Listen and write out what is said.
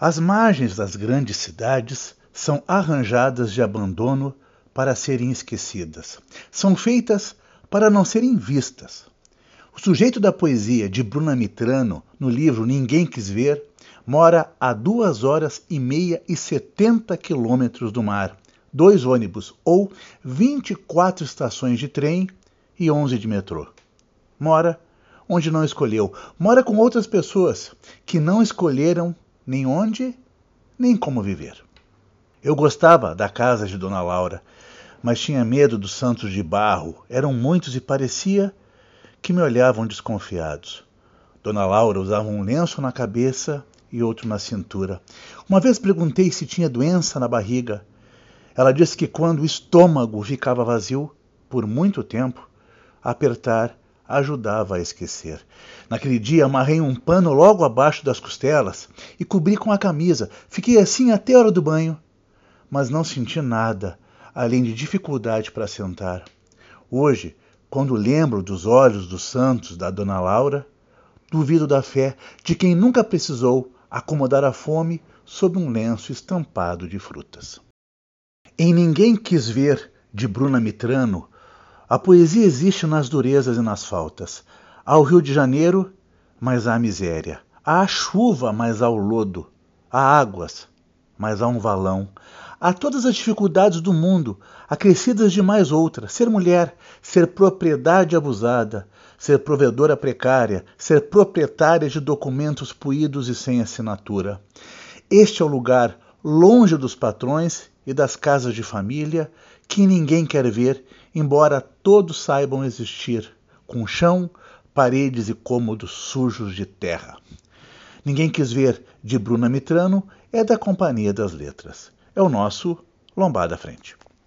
As margens das grandes cidades são arranjadas de abandono para serem esquecidas. São feitas para não serem vistas. O sujeito da poesia de Bruna Mitrano, no livro Ninguém Quis Ver, mora a duas horas e meia e setenta quilômetros do mar, dois ônibus ou 24 estações de trem e 11 de metrô. Mora onde não escolheu, mora com outras pessoas que não escolheram nem onde, nem como viver. Eu gostava da casa de Dona Laura, mas tinha medo dos santos de barro. Eram muitos e parecia que me olhavam desconfiados. Dona Laura usava um lenço na cabeça e outro na cintura. Uma vez perguntei se tinha doença na barriga. Ela disse que quando o estômago ficava vazio por muito tempo, apertar ajudava a esquecer. Naquele dia amarrei um pano logo abaixo das costelas e cobri com a camisa. Fiquei assim até a hora do banho mas não senti nada além de dificuldade para sentar. Hoje, quando lembro dos olhos dos santos da Dona Laura, duvido da fé de quem nunca precisou acomodar a fome sob um lenço estampado de frutas. Em Ninguém Quis Ver, de Bruna Mitrano, a poesia existe nas durezas e nas faltas. Há o Rio de Janeiro, mas há a miséria. Há a chuva, mas há o lodo. Há águas, mas há um valão. Há todas as dificuldades do mundo, acrescidas de mais outras: ser mulher, ser propriedade abusada, ser provedora precária, ser proprietária de documentos puídos e sem assinatura. Este é o lugar longe dos patrões e das casas de família que ninguém quer ver, embora todos saibam existir, com chão, paredes e cômodos sujos de terra. Ninguém quis ver de Bruna Mitrano é da Companhia das Letras é o nosso Lombada Frente.